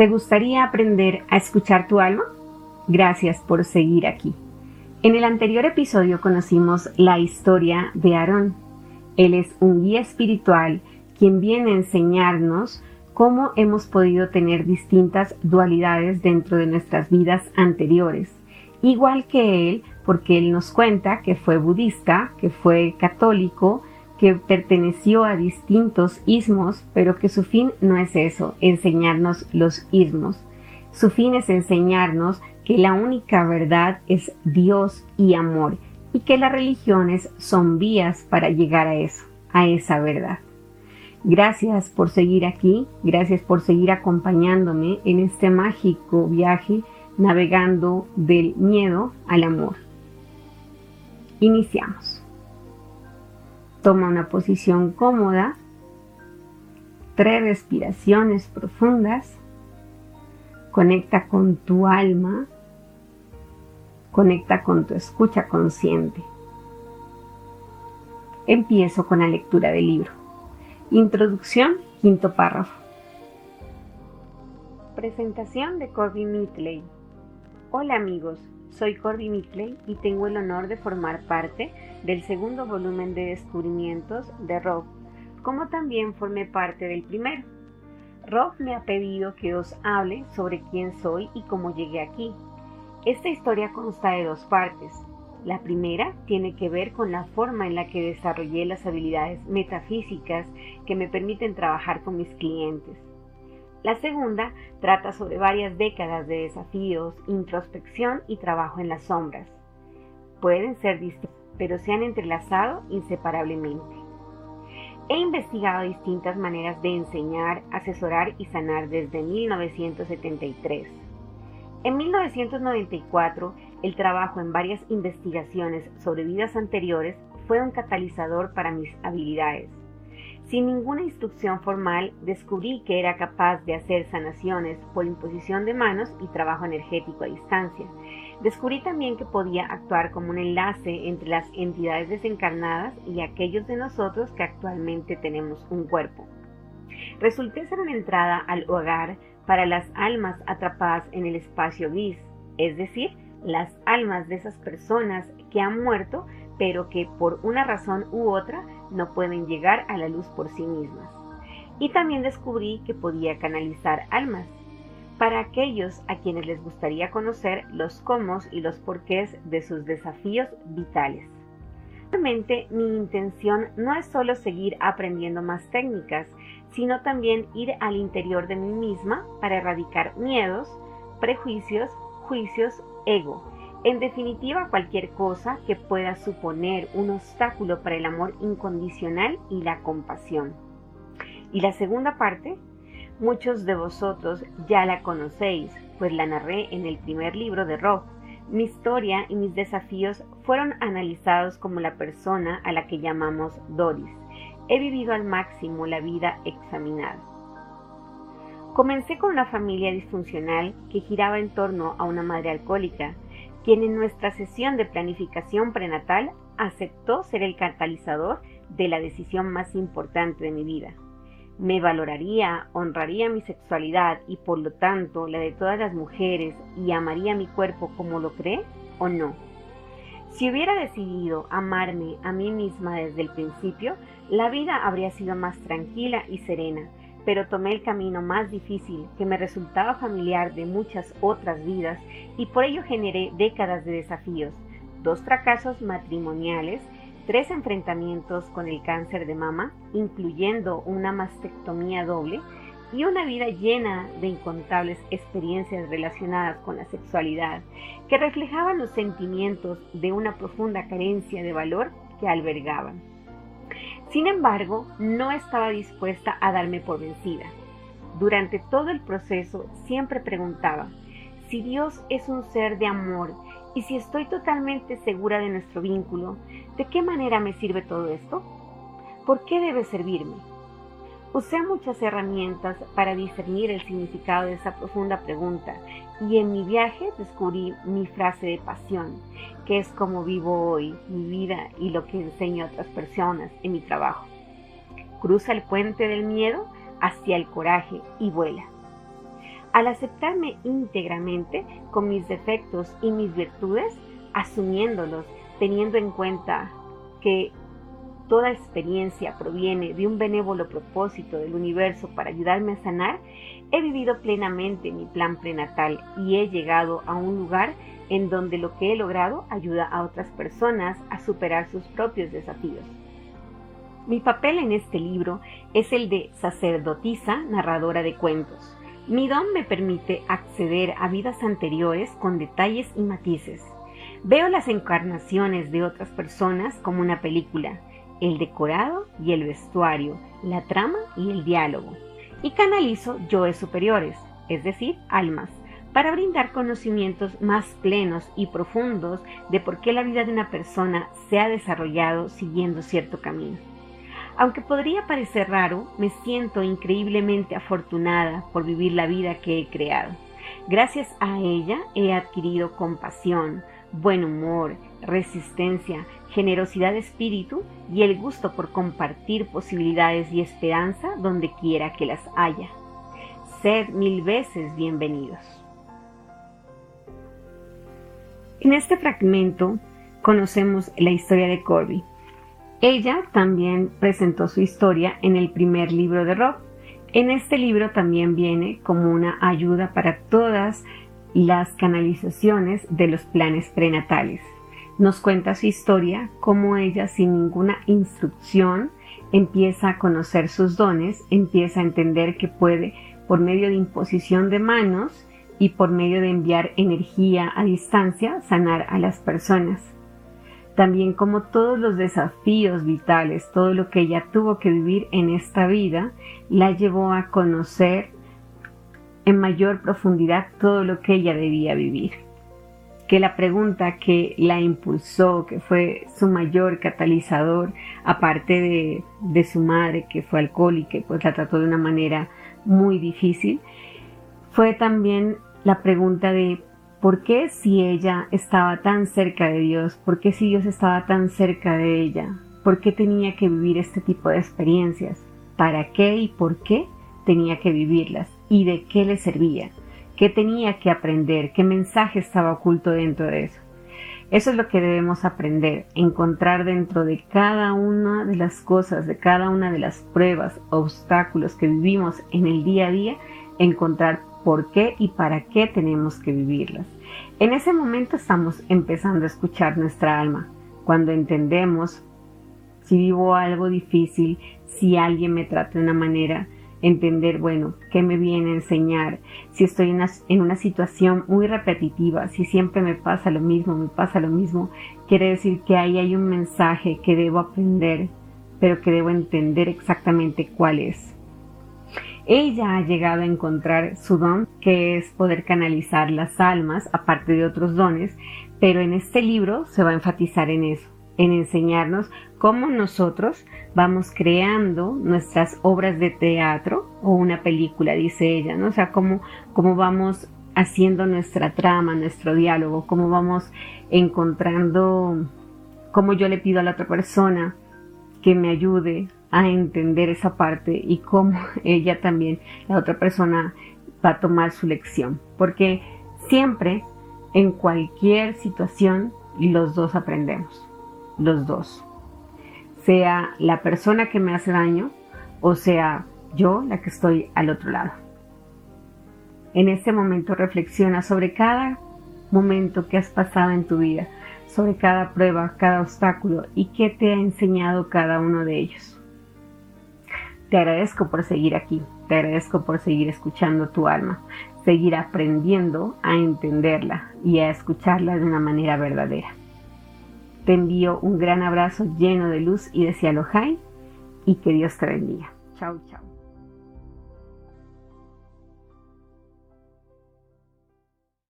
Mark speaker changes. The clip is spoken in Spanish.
Speaker 1: ¿Te gustaría aprender a escuchar tu alma? Gracias por seguir aquí. En el anterior episodio conocimos la historia de Aarón. Él es un guía espiritual quien viene a enseñarnos cómo hemos podido tener distintas dualidades dentro de nuestras vidas anteriores. Igual que él, porque él nos cuenta que fue budista, que fue católico, que perteneció a distintos ismos, pero que su fin no es eso, enseñarnos los ismos. Su fin es enseñarnos que la única verdad es Dios y amor, y que las religiones son vías para llegar a eso, a esa verdad. Gracias por seguir aquí, gracias por seguir acompañándome en este mágico viaje navegando del miedo al amor. Iniciamos. Toma una posición cómoda, tres respiraciones profundas, conecta con tu alma, conecta con tu escucha consciente. Empiezo con la lectura del libro. Introducción, quinto párrafo. Presentación de Corby Mitley. Hola amigos, soy Corby Mickley y tengo el honor de formar parte del segundo volumen de descubrimientos de Rob, como también formé parte del primero. Rob me ha pedido que os hable sobre quién soy y cómo llegué aquí. Esta historia consta de dos partes. La primera tiene que ver con la forma en la que desarrollé las habilidades metafísicas que me permiten trabajar con mis clientes. La segunda trata sobre varias décadas de desafíos, introspección y trabajo en las sombras. Pueden ser distintos, pero se han entrelazado inseparablemente. He investigado distintas maneras de enseñar, asesorar y sanar desde 1973. En 1994, el trabajo en varias investigaciones sobre vidas anteriores fue un catalizador para mis habilidades. Sin ninguna instrucción formal, descubrí que era capaz de hacer sanaciones por imposición de manos y trabajo energético a distancia. Descubrí también que podía actuar como un enlace entre las entidades desencarnadas y aquellos de nosotros que actualmente tenemos un cuerpo. Resulté ser una entrada al hogar para las almas atrapadas en el espacio gris, es decir, las almas de esas personas que han muerto pero que por una razón u otra no pueden llegar a la luz por sí mismas. Y también descubrí que podía canalizar almas para aquellos a quienes les gustaría conocer los cómo y los porqués de sus desafíos vitales. Realmente mi intención no es solo seguir aprendiendo más técnicas, sino también ir al interior de mí misma para erradicar miedos, prejuicios, juicios, ego en definitiva, cualquier cosa que pueda suponer un obstáculo para el amor incondicional y la compasión. Y la segunda parte, muchos de vosotros ya la conocéis, pues la narré en el primer libro de Rob. Mi historia y mis desafíos fueron analizados como la persona a la que llamamos Doris. He vivido al máximo la vida examinada. Comencé con una familia disfuncional que giraba en torno a una madre alcohólica, quien en nuestra sesión de planificación prenatal aceptó ser el catalizador de la decisión más importante de mi vida. Me valoraría, honraría mi sexualidad y por lo tanto la de todas las mujeres y amaría mi cuerpo como lo cree o no. Si hubiera decidido amarme a mí misma desde el principio, la vida habría sido más tranquila y serena, pero tomé el camino más difícil que me resultaba familiar de muchas otras vidas y por ello generé décadas de desafíos, dos fracasos matrimoniales, tres enfrentamientos con el cáncer de mama, incluyendo una mastectomía doble, y una vida llena de incontables experiencias relacionadas con la sexualidad, que reflejaban los sentimientos de una profunda carencia de valor que albergaban. Sin embargo, no estaba dispuesta a darme por vencida. Durante todo el proceso siempre preguntaba, si Dios es un ser de amor y si estoy totalmente segura de nuestro vínculo, ¿de qué manera me sirve todo esto? ¿Por qué debe servirme? Usé muchas herramientas para discernir el significado de esa profunda pregunta y en mi viaje descubrí mi frase de pasión, que es como vivo hoy mi vida y lo que enseño a otras personas en mi trabajo. Cruza el puente del miedo hacia el coraje y vuela. Al aceptarme íntegramente con mis defectos y mis virtudes, asumiéndolos, teniendo en cuenta que toda experiencia proviene de un benévolo propósito del universo para ayudarme a sanar, he vivido plenamente mi plan prenatal y he llegado a un lugar en donde lo que he logrado ayuda a otras personas a superar sus propios desafíos. Mi papel en este libro es el de sacerdotisa narradora de cuentos. Mi don me permite acceder a vidas anteriores con detalles y matices. Veo las encarnaciones de otras personas como una película, el decorado y el vestuario, la trama y el diálogo. Y canalizo yoes superiores, es decir, almas, para brindar conocimientos más plenos y profundos de por qué la vida de una persona se ha desarrollado siguiendo cierto camino. Aunque podría parecer raro, me siento increíblemente afortunada por vivir la vida que he creado. Gracias a ella he adquirido compasión, buen humor, resistencia, generosidad de espíritu y el gusto por compartir posibilidades y esperanza donde quiera que las haya. Sed mil veces bienvenidos. En este fragmento conocemos la historia de Corby, ella también presentó su historia en el primer libro de Rob. En este libro también viene como una ayuda para todas las canalizaciones de los planes prenatales. Nos cuenta su historia, cómo ella sin ninguna instrucción empieza a conocer sus dones, empieza a entender que puede, por medio de imposición de manos y por medio de enviar energía a distancia, sanar a las personas también como todos los desafíos vitales, todo lo que ella tuvo que vivir en esta vida, la llevó a conocer en mayor profundidad todo lo que ella debía vivir. Que la pregunta que la impulsó, que fue su mayor catalizador, aparte de, su madre, que fue alcohólica y pues la trató de una manera muy difícil, fue también la pregunta de ¿Por qué si ella estaba tan cerca de Dios? ¿Por qué si Dios estaba tan cerca de ella? ¿Por qué tenía que vivir este tipo de experiencias? ¿Para qué y por qué tenía que vivirlas? ¿Y de qué le servía? ¿Qué tenía que aprender? ¿Qué mensaje estaba oculto dentro de eso? Eso es lo que debemos aprender, encontrar dentro de cada una de las cosas, de cada una de las pruebas, obstáculos que vivimos en el día a día, encontrar por qué y para qué tenemos que vivirlas. En ese momento estamos empezando a escuchar nuestra alma, cuando entendemos si vivo algo difícil, si alguien me trata de una manera, entender, bueno, qué me viene a enseñar, si estoy en una, situación muy repetitiva, si siempre me pasa lo mismo, me pasa lo mismo, quiere decir que ahí hay un mensaje que debo aprender, pero que debo entender exactamente cuál es. Ella ha llegado a encontrar su don, que es poder canalizar las almas, aparte de otros dones, pero en este libro se va a enfatizar en eso, en enseñarnos cómo nosotros vamos creando nuestras obras de teatro o una película, dice ella, ¿no? O sea, cómo, cómo vamos haciendo nuestra trama, nuestro diálogo, cómo vamos encontrando, cómo yo le pido a la otra persona que me ayude a entender esa parte y cómo ella también, la otra persona, va a tomar su lección. Porque siempre, en cualquier situación, los dos aprendemos. Los dos. Sea la persona que me hace daño o sea yo la que estoy al otro lado. En este momento reflexiona sobre cada momento que has pasado en tu vida, sobre cada prueba, cada obstáculo y qué te ha enseñado cada uno de ellos. Te agradezco por seguir aquí, te agradezco por seguir escuchando tu alma, seguir aprendiendo a entenderla y a escucharla de una manera verdadera. Te envío un gran abrazo lleno de luz y de high y que Dios te bendiga. Chao, chao.